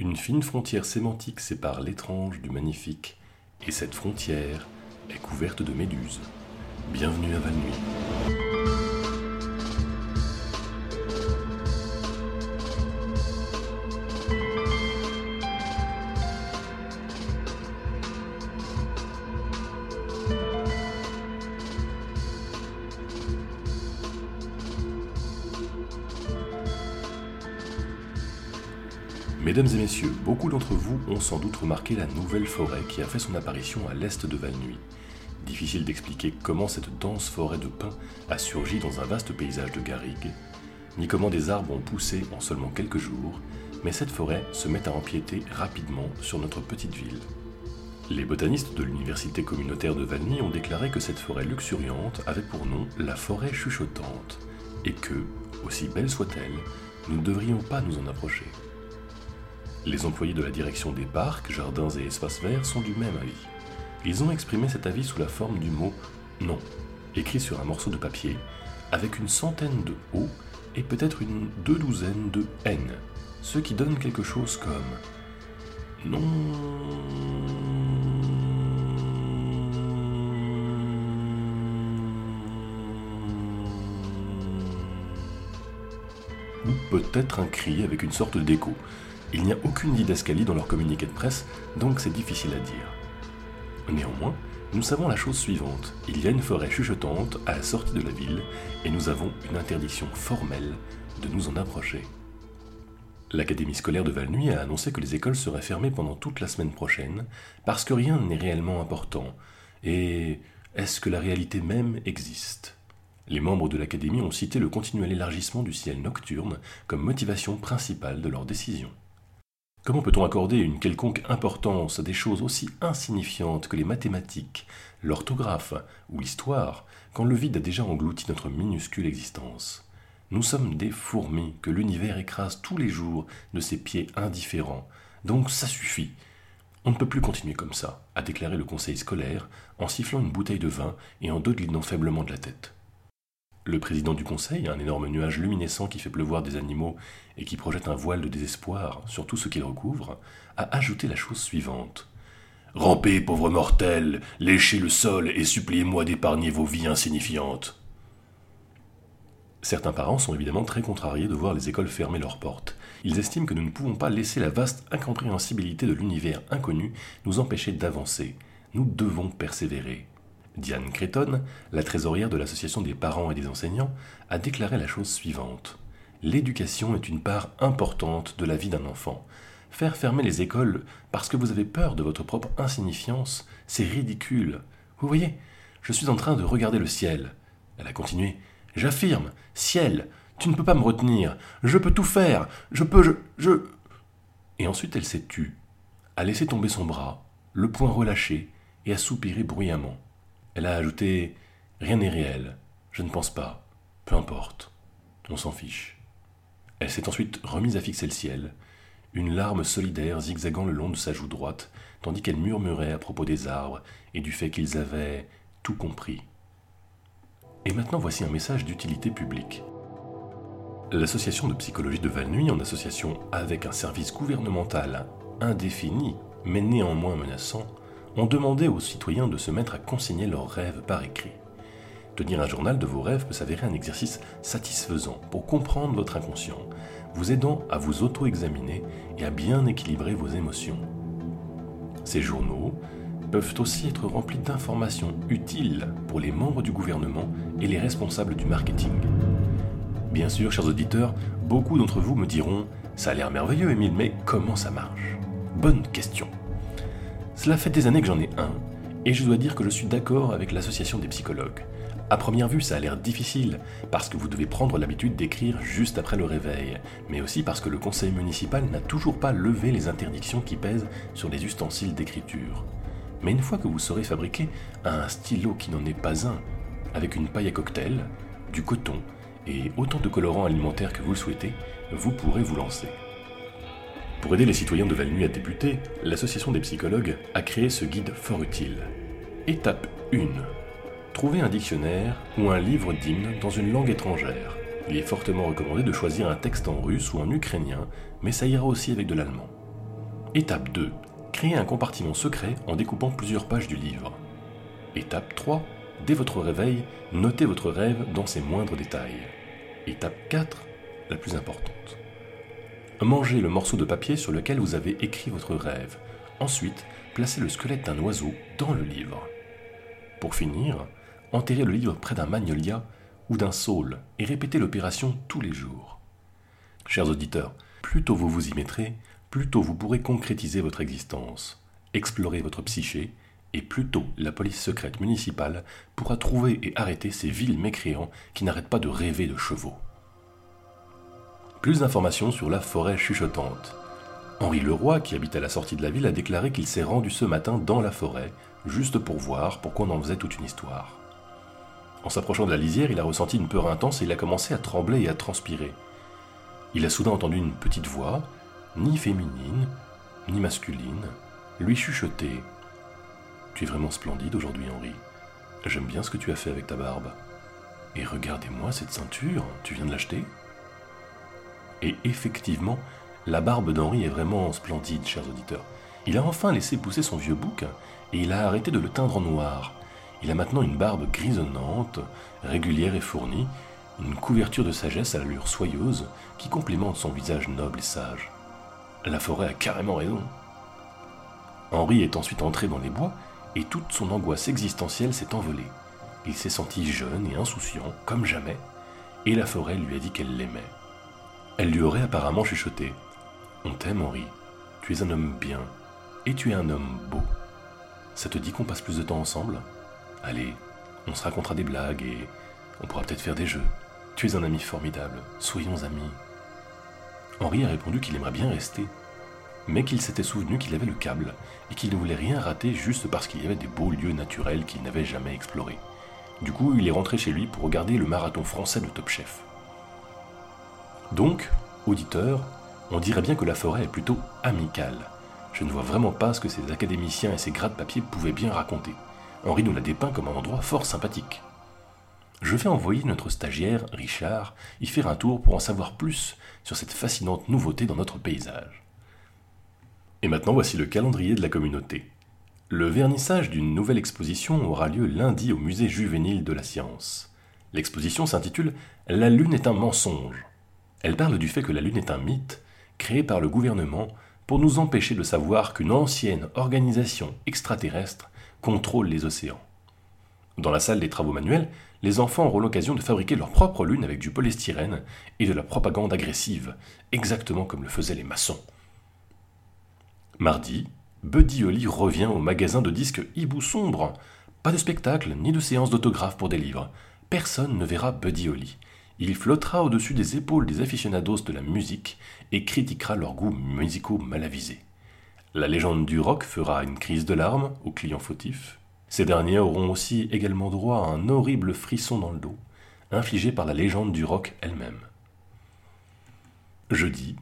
Une fine frontière sémantique sépare l'étrange du magnifique, et cette frontière est couverte de méduses. Bienvenue à Val-Nuit. Mesdames et messieurs, beaucoup d'entre vous ont sans doute remarqué la nouvelle forêt qui a fait son apparition à l'est de Val-Nuit. Difficile d'expliquer comment cette dense forêt de pins a surgi dans un vaste paysage de garrigues, ni comment des arbres ont poussé en seulement quelques jours, mais cette forêt se met à empiéter rapidement sur notre petite ville. Les botanistes de l'université communautaire de Valmy ont déclaré que cette forêt luxuriante avait pour nom la forêt chuchotante, et que, aussi belle soit-elle, nous ne devrions pas nous en approcher. Les employés de la direction des parcs, jardins et espaces verts sont du même avis. Ils ont exprimé cet avis sous la forme du mot non, écrit sur un morceau de papier, avec une centaine de O et peut-être une deux douzaines de N, ce qui donne quelque chose comme non. Ou peut-être un cri avec une sorte d'écho. Il n'y a aucune didascalie dans leur communiqué de presse, donc c'est difficile à dire. Néanmoins, nous savons la chose suivante. Il y a une forêt chuchotante à la sortie de la ville, et nous avons une interdiction formelle de nous en approcher. L'Académie scolaire de Valnuy a annoncé que les écoles seraient fermées pendant toute la semaine prochaine, parce que rien n'est réellement important. Et est-ce que la réalité même existe? Les membres de l'Académie ont cité le continuel élargissement du ciel nocturne comme motivation principale de leur décision. Comment peut-on accorder une quelconque importance à des choses aussi insignifiantes que les mathématiques, l'orthographe ou l'histoire, quand le vide a déjà englouti notre minuscule existence? Nous sommes des fourmis que l'univers écrase tous les jours de ses pieds indifférents, donc ça suffit. On ne peut plus continuer comme ça, a déclaré le conseil scolaire en sifflant une bouteille de vin et en dodelinant faiblement de la tête. Le président du conseil, un énorme nuage luminescent qui fait pleuvoir des animaux et qui projette un voile de désespoir sur tout ce qu'il recouvre, a ajouté la chose suivante. Rampez, pauvres mortels, léchez le sol et suppliez-moi d'épargner vos vies insignifiantes. Certains parents sont évidemment très contrariés de voir les écoles fermer leurs portes. Ils estiment que nous ne pouvons pas laisser la vaste incompréhensibilité de l'univers inconnu nous empêcher d'avancer. Nous devons persévérer. Diane Creton, la trésorière de l'Association des parents et des enseignants, a déclaré la chose suivante. L'éducation est une part importante de la vie d'un enfant. Faire fermer les écoles parce que vous avez peur de votre propre insignifiance, c'est ridicule. Vous voyez, je suis en train de regarder le ciel. Elle a continué. J'affirme, ciel, tu ne peux pas me retenir. Je peux tout faire. Je peux, je, je. Et ensuite elle s'est tue, a laissé tomber son bras, le poing relâché, et a soupiré bruyamment. Elle a ajouté Rien n'est réel, je ne pense pas, peu importe, on s'en fiche. Elle s'est ensuite remise à fixer le ciel, une larme solidaire zigzagant le long de sa joue droite, tandis qu'elle murmurait à propos des arbres et du fait qu'ils avaient tout compris. Et maintenant voici un message d'utilité publique. L'association de psychologie de Valnuy, en association avec un service gouvernemental indéfini, mais néanmoins menaçant, ont demandé aux citoyens de se mettre à consigner leurs rêves par écrit. Tenir un journal de vos rêves peut s'avérer un exercice satisfaisant pour comprendre votre inconscient, vous aidant à vous auto-examiner et à bien équilibrer vos émotions. Ces journaux peuvent aussi être remplis d'informations utiles pour les membres du gouvernement et les responsables du marketing. Bien sûr, chers auditeurs, beaucoup d'entre vous me diront Ça a l'air merveilleux, Émile, mais comment ça marche? Bonne question. Cela fait des années que j'en ai un, et je dois dire que je suis d'accord avec l'association des psychologues. À première vue, ça a l'air difficile, parce que vous devez prendre l'habitude d'écrire juste après le réveil, mais aussi parce que le conseil municipal n'a toujours pas levé les interdictions qui pèsent sur les ustensiles d'écriture. Mais une fois que vous saurez fabriquer un stylo qui n'en est pas un, avec une paille à cocktail, du coton et autant de colorants alimentaires que vous le souhaitez, vous pourrez vous lancer. Pour aider les citoyens de Valnuy à débuter, l'Association des psychologues a créé ce guide fort utile. Étape 1. Trouvez un dictionnaire ou un livre d'hymne dans une langue étrangère. Il est fortement recommandé de choisir un texte en russe ou en ukrainien, mais ça ira aussi avec de l'allemand. Étape 2. Créez un compartiment secret en découpant plusieurs pages du livre. Étape 3. Dès votre réveil, notez votre rêve dans ses moindres détails. Étape 4, la plus importante. Mangez le morceau de papier sur lequel vous avez écrit votre rêve. Ensuite, placez le squelette d'un oiseau dans le livre. Pour finir, enterrez le livre près d'un magnolia ou d'un saule et répétez l'opération tous les jours. Chers auditeurs, plus tôt vous vous y mettrez, plus tôt vous pourrez concrétiser votre existence, explorer votre psyché, et plus tôt la police secrète municipale pourra trouver et arrêter ces vils mécréants qui n'arrêtent pas de rêver de chevaux. Plus d'informations sur la forêt chuchotante. Henri Leroy, qui habite à la sortie de la ville, a déclaré qu'il s'est rendu ce matin dans la forêt, juste pour voir pourquoi on en faisait toute une histoire. En s'approchant de la lisière, il a ressenti une peur intense et il a commencé à trembler et à transpirer. Il a soudain entendu une petite voix, ni féminine, ni masculine, lui chuchoter. Tu es vraiment splendide aujourd'hui, Henri. J'aime bien ce que tu as fait avec ta barbe. Et regardez-moi cette ceinture, tu viens de l'acheter? Et effectivement, la barbe d'Henri est vraiment splendide, chers auditeurs. Il a enfin laissé pousser son vieux bouc et il a arrêté de le teindre en noir. Il a maintenant une barbe grisonnante, régulière et fournie, une couverture de sagesse à l'allure soyeuse qui complémente son visage noble et sage. La forêt a carrément raison. Henri est ensuite entré dans les bois et toute son angoisse existentielle s'est envolée. Il s'est senti jeune et insouciant, comme jamais, et la forêt lui a dit qu'elle l'aimait. Elle lui aurait apparemment chuchoté On t'aime, Henri, tu es un homme bien, et tu es un homme beau. Ça te dit qu'on passe plus de temps ensemble? Allez, on se racontera des blagues et on pourra peut-être faire des jeux. Tu es un ami formidable, soyons amis. Henri a répondu qu'il aimerait bien rester, mais qu'il s'était souvenu qu'il avait le câble et qu'il ne voulait rien rater juste parce qu'il y avait des beaux lieux naturels qu'il n'avait jamais explorés. Du coup, il est rentré chez lui pour regarder le marathon français de Top Chef. Donc, auditeur, on dirait bien que la forêt est plutôt amicale. Je ne vois vraiment pas ce que ces académiciens et ces gras de papier pouvaient bien raconter. Henri nous l'a dépeint comme un endroit fort sympathique. Je vais envoyer notre stagiaire, Richard, y faire un tour pour en savoir plus sur cette fascinante nouveauté dans notre paysage. Et maintenant voici le calendrier de la communauté. Le vernissage d'une nouvelle exposition aura lieu lundi au musée juvénile de la science. L'exposition s'intitule La Lune est un mensonge. Elle parle du fait que la Lune est un mythe créé par le gouvernement pour nous empêcher de savoir qu'une ancienne organisation extraterrestre contrôle les océans. Dans la salle des travaux manuels, les enfants auront l'occasion de fabriquer leur propre lune avec du polystyrène et de la propagande agressive, exactement comme le faisaient les maçons. Mardi, Buddy Holly revient au magasin de disques Hibou Sombre. Pas de spectacle, ni de séance d'autographe pour des livres. Personne ne verra Buddy Holly. Il flottera au-dessus des épaules des aficionados de la musique et critiquera leurs goûts musicaux mal avisés. La légende du rock fera une crise de larmes aux clients fautifs. Ces derniers auront aussi également droit à un horrible frisson dans le dos, infligé par la légende du rock elle-même. Jeudi,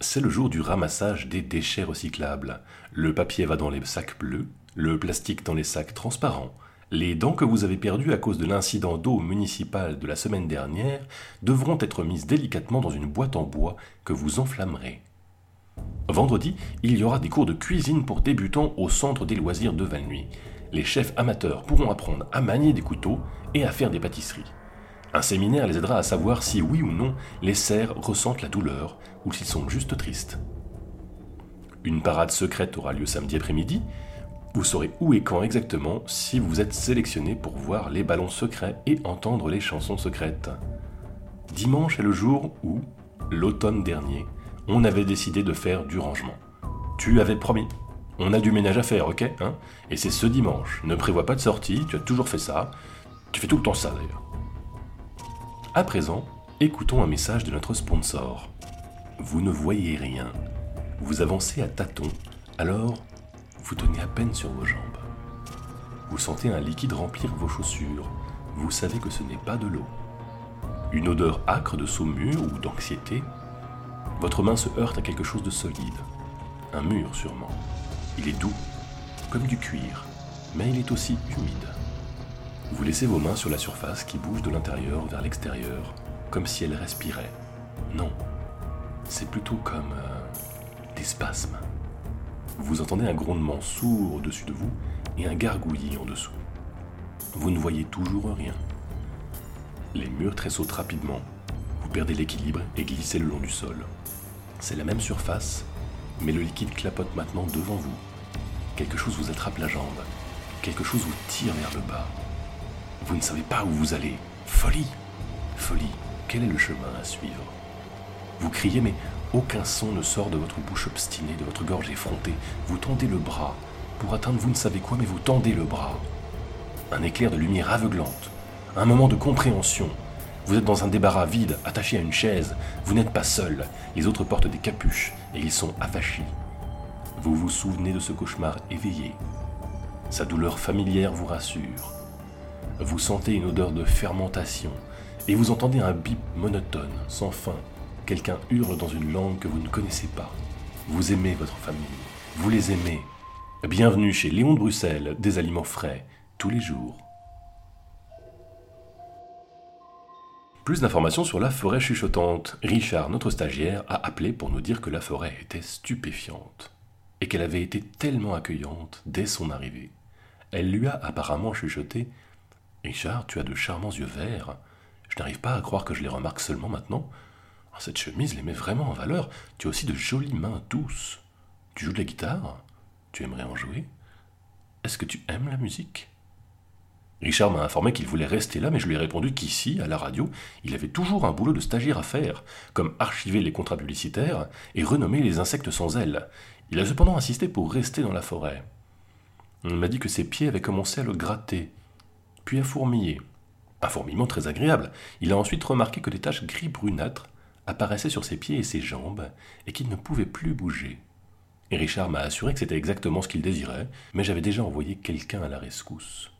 c'est le jour du ramassage des déchets recyclables. Le papier va dans les sacs bleus, le plastique dans les sacs transparents. Les dents que vous avez perdues à cause de l'incident d'eau municipal de la semaine dernière devront être mises délicatement dans une boîte en bois que vous enflammerez. Vendredi, il y aura des cours de cuisine pour débutants au centre des loisirs de Valnuy. Les chefs amateurs pourront apprendre à manier des couteaux et à faire des pâtisseries. Un séminaire les aidera à savoir si oui ou non les cerfs ressentent la douleur ou s'ils sont juste tristes. Une parade secrète aura lieu samedi après-midi. Vous saurez où et quand exactement si vous êtes sélectionné pour voir les ballons secrets et entendre les chansons secrètes. Dimanche est le jour où, l'automne dernier, on avait décidé de faire du rangement. Tu avais promis. On a du ménage à faire, ok hein? Et c'est ce dimanche. Ne prévois pas de sortie, tu as toujours fait ça. Tu fais tout le temps ça d'ailleurs. À présent, écoutons un message de notre sponsor. Vous ne voyez rien. Vous avancez à tâtons, alors vous tenez à peine sur vos jambes. Vous sentez un liquide remplir vos chaussures. Vous savez que ce n'est pas de l'eau. Une odeur âcre de saumure ou d'anxiété votre main se heurte à quelque chose de solide. Un mur sûrement. Il est doux, comme du cuir, mais il est aussi humide. Vous laissez vos mains sur la surface qui bouge de l'intérieur vers l'extérieur, comme si elle respirait. Non, c'est plutôt comme euh, des spasmes. Vous entendez un grondement sourd au-dessus de vous et un gargouillis en dessous. Vous ne voyez toujours rien. Les murs tressautent rapidement. Vous perdez l'équilibre et glissez le long du sol. C'est la même surface, mais le liquide clapote maintenant devant vous. Quelque chose vous attrape la jambe. Quelque chose vous tire vers le bas. Vous ne savez pas où vous allez. Folie Folie, quel est le chemin à suivre? Vous criez, mais aucun son ne sort de votre bouche obstinée, de votre gorge effrontée. Vous tendez le bras pour atteindre vous ne savez quoi, mais vous tendez le bras. Un éclair de lumière aveuglante, un moment de compréhension. Vous êtes dans un débarras vide, attaché à une chaise. Vous n'êtes pas seul. Les autres portent des capuches et ils sont avachis. Vous vous souvenez de ce cauchemar éveillé. Sa douleur familière vous rassure. Vous sentez une odeur de fermentation et vous entendez un bip monotone, sans fin. Quelqu'un hurle dans une langue que vous ne connaissez pas. Vous aimez votre famille. Vous les aimez. Bienvenue chez Léon de Bruxelles, des aliments frais, tous les jours. Plus d'informations sur la forêt chuchotante. Richard, notre stagiaire, a appelé pour nous dire que la forêt était stupéfiante et qu'elle avait été tellement accueillante dès son arrivée. Elle lui a apparemment chuchoté Richard, tu as de charmants yeux verts. Je n'arrive pas à croire que je les remarque seulement maintenant. Oh, cette chemise les met vraiment en valeur. Tu as aussi de jolies mains douces. Tu joues de la guitare Tu aimerais en jouer Est-ce que tu aimes la musique? Richard m'a informé qu'il voulait rester là, mais je lui ai répondu qu'ici, à la radio, il avait toujours un boulot de stagiaire à faire, comme archiver les contrats publicitaires et renommer les insectes sans ailes. Il a cependant insisté pour rester dans la forêt. Il m'a dit que ses pieds avaient commencé à le gratter, puis à fourmiller. Un fourmillement très agréable. Il a ensuite remarqué que des taches gris brunâtres apparaissaient sur ses pieds et ses jambes, et qu'il ne pouvait plus bouger. Et Richard m'a assuré que c'était exactement ce qu'il désirait, mais j'avais déjà envoyé quelqu'un à la rescousse.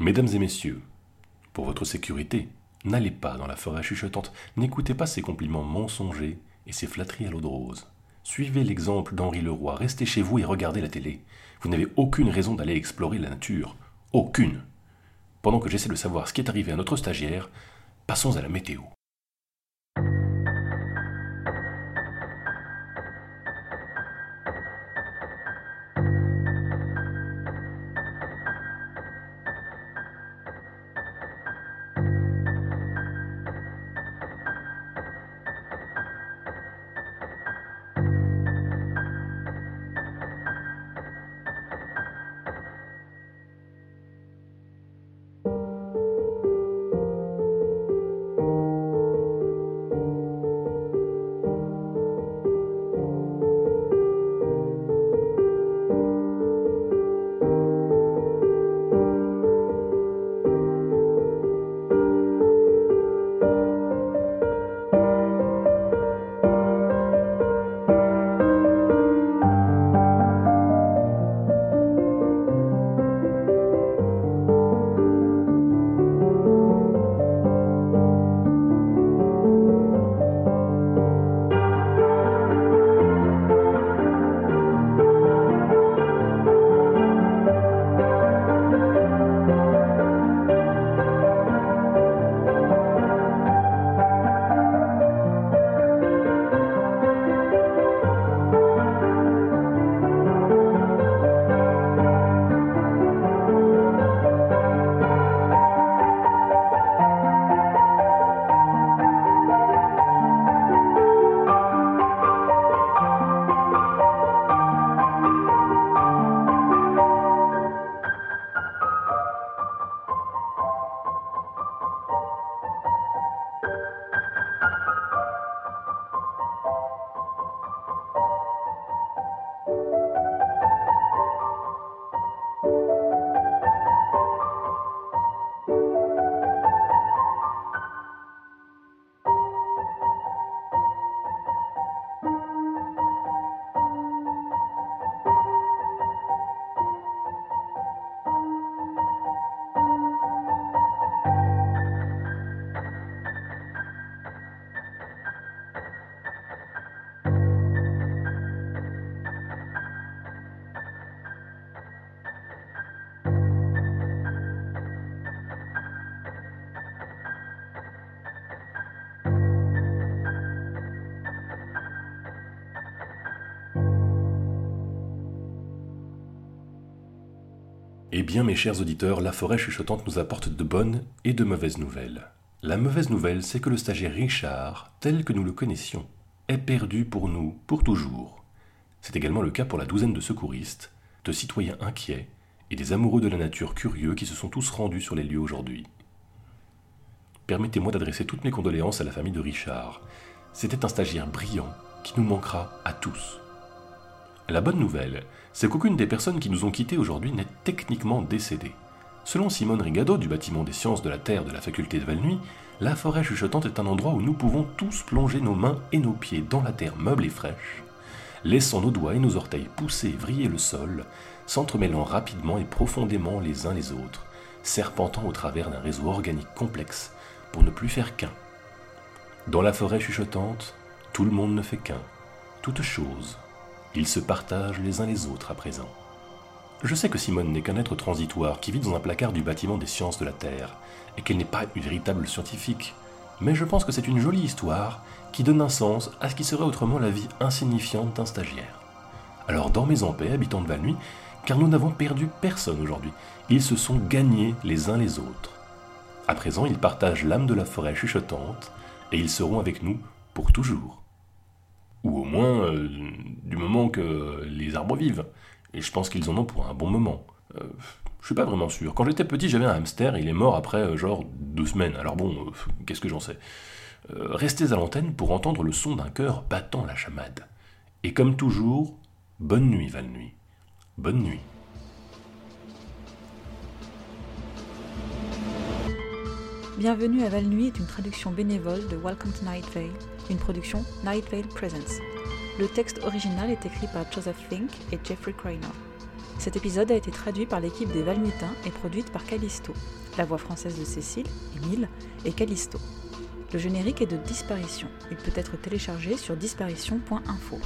Mesdames et messieurs, pour votre sécurité, n'allez pas dans la forêt chuchotante, n'écoutez pas ces compliments mensongers et ces flatteries à l'eau de rose. Suivez l'exemple d'Henri Leroy, restez chez vous et regardez la télé. Vous n'avez aucune raison d'aller explorer la nature. Aucune. Pendant que j'essaie de savoir ce qui est arrivé à notre stagiaire, passons à la météo. Eh bien, mes chers auditeurs, la forêt chuchotante nous apporte de bonnes et de mauvaises nouvelles. La mauvaise nouvelle, c'est que le stagiaire Richard, tel que nous le connaissions, est perdu pour nous, pour toujours. C'est également le cas pour la douzaine de secouristes, de citoyens inquiets et des amoureux de la nature curieux qui se sont tous rendus sur les lieux aujourd'hui. Permettez-moi d'adresser toutes mes condoléances à la famille de Richard. C'était un stagiaire brillant qui nous manquera à tous. La bonne nouvelle, c'est qu'aucune des personnes qui nous ont quittés aujourd'hui n'est techniquement décédée. Selon Simone Rigado du bâtiment des sciences de la Terre de la faculté de Valnuy, la forêt chuchotante est un endroit où nous pouvons tous plonger nos mains et nos pieds dans la terre meuble et fraîche, laissant nos doigts et nos orteils pousser et vriller le sol, s'entremêlant rapidement et profondément les uns les autres, serpentant au travers d'un réseau organique complexe pour ne plus faire qu'un. Dans la forêt chuchotante, tout le monde ne fait qu'un, toute chose. Ils se partagent les uns les autres à présent. Je sais que Simone n'est qu'un être transitoire qui vit dans un placard du bâtiment des sciences de la Terre, et qu'elle n'est pas une véritable scientifique, mais je pense que c'est une jolie histoire qui donne un sens à ce qui serait autrement la vie insignifiante d'un stagiaire. Alors dormez en paix, habitants de Valnuy, car nous n'avons perdu personne aujourd'hui. Ils se sont gagnés les uns les autres. À présent, ils partagent l'âme de la forêt chuchotante, et ils seront avec nous pour toujours. Ou au moins, euh, du moment que les arbres vivent. Et je pense qu'ils en ont pour un bon moment. Euh, je suis pas vraiment sûr. Quand j'étais petit, j'avais un hamster, il est mort après euh, genre deux semaines. Alors bon, qu'est-ce que j'en sais? Restez à l'antenne pour entendre le son d'un cœur battant la chamade. Et comme toujours, bonne nuit, Val-Nuit. Bonne nuit. Bienvenue à Val-Nuit est une traduction bénévole de Welcome to Night Vale, une production Night Vale Presents. Le texte original est écrit par Joseph Fink et Jeffrey Craner. Cet épisode a été traduit par l'équipe des Valnuitains et produite par Callisto, la voix française de Cécile, Émile et Callisto. Le générique est de Disparition. Il peut être téléchargé sur disparition.info.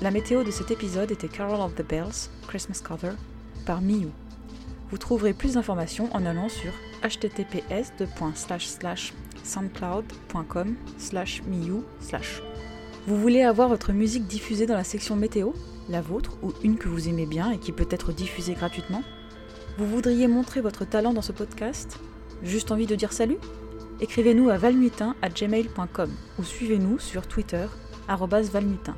La météo de cet épisode était Carol of the Bells, Christmas Cover, par Miu. Vous trouverez plus d'informations en allant sur https soundcloud.com miu Vous voulez avoir votre musique diffusée dans la section météo, la vôtre ou une que vous aimez bien et qui peut être diffusée gratuitement? Vous voudriez montrer votre talent dans ce podcast? Juste envie de dire salut? Écrivez-nous à valmutin@gmail.com ou suivez-nous sur Twitter valmutin.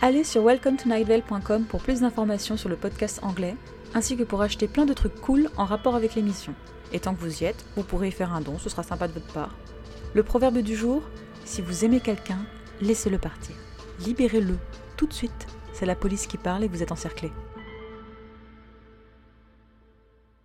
Allez sur welcometonightvale.com pour plus d'informations sur le podcast anglais ainsi que pour acheter plein de trucs cool en rapport avec l'émission. Et tant que vous y êtes, vous pourrez y faire un don, ce sera sympa de votre part. Le proverbe du jour, si vous aimez quelqu'un, laissez-le partir. Libérez-le, tout de suite. C'est la police qui parle et vous êtes encerclé.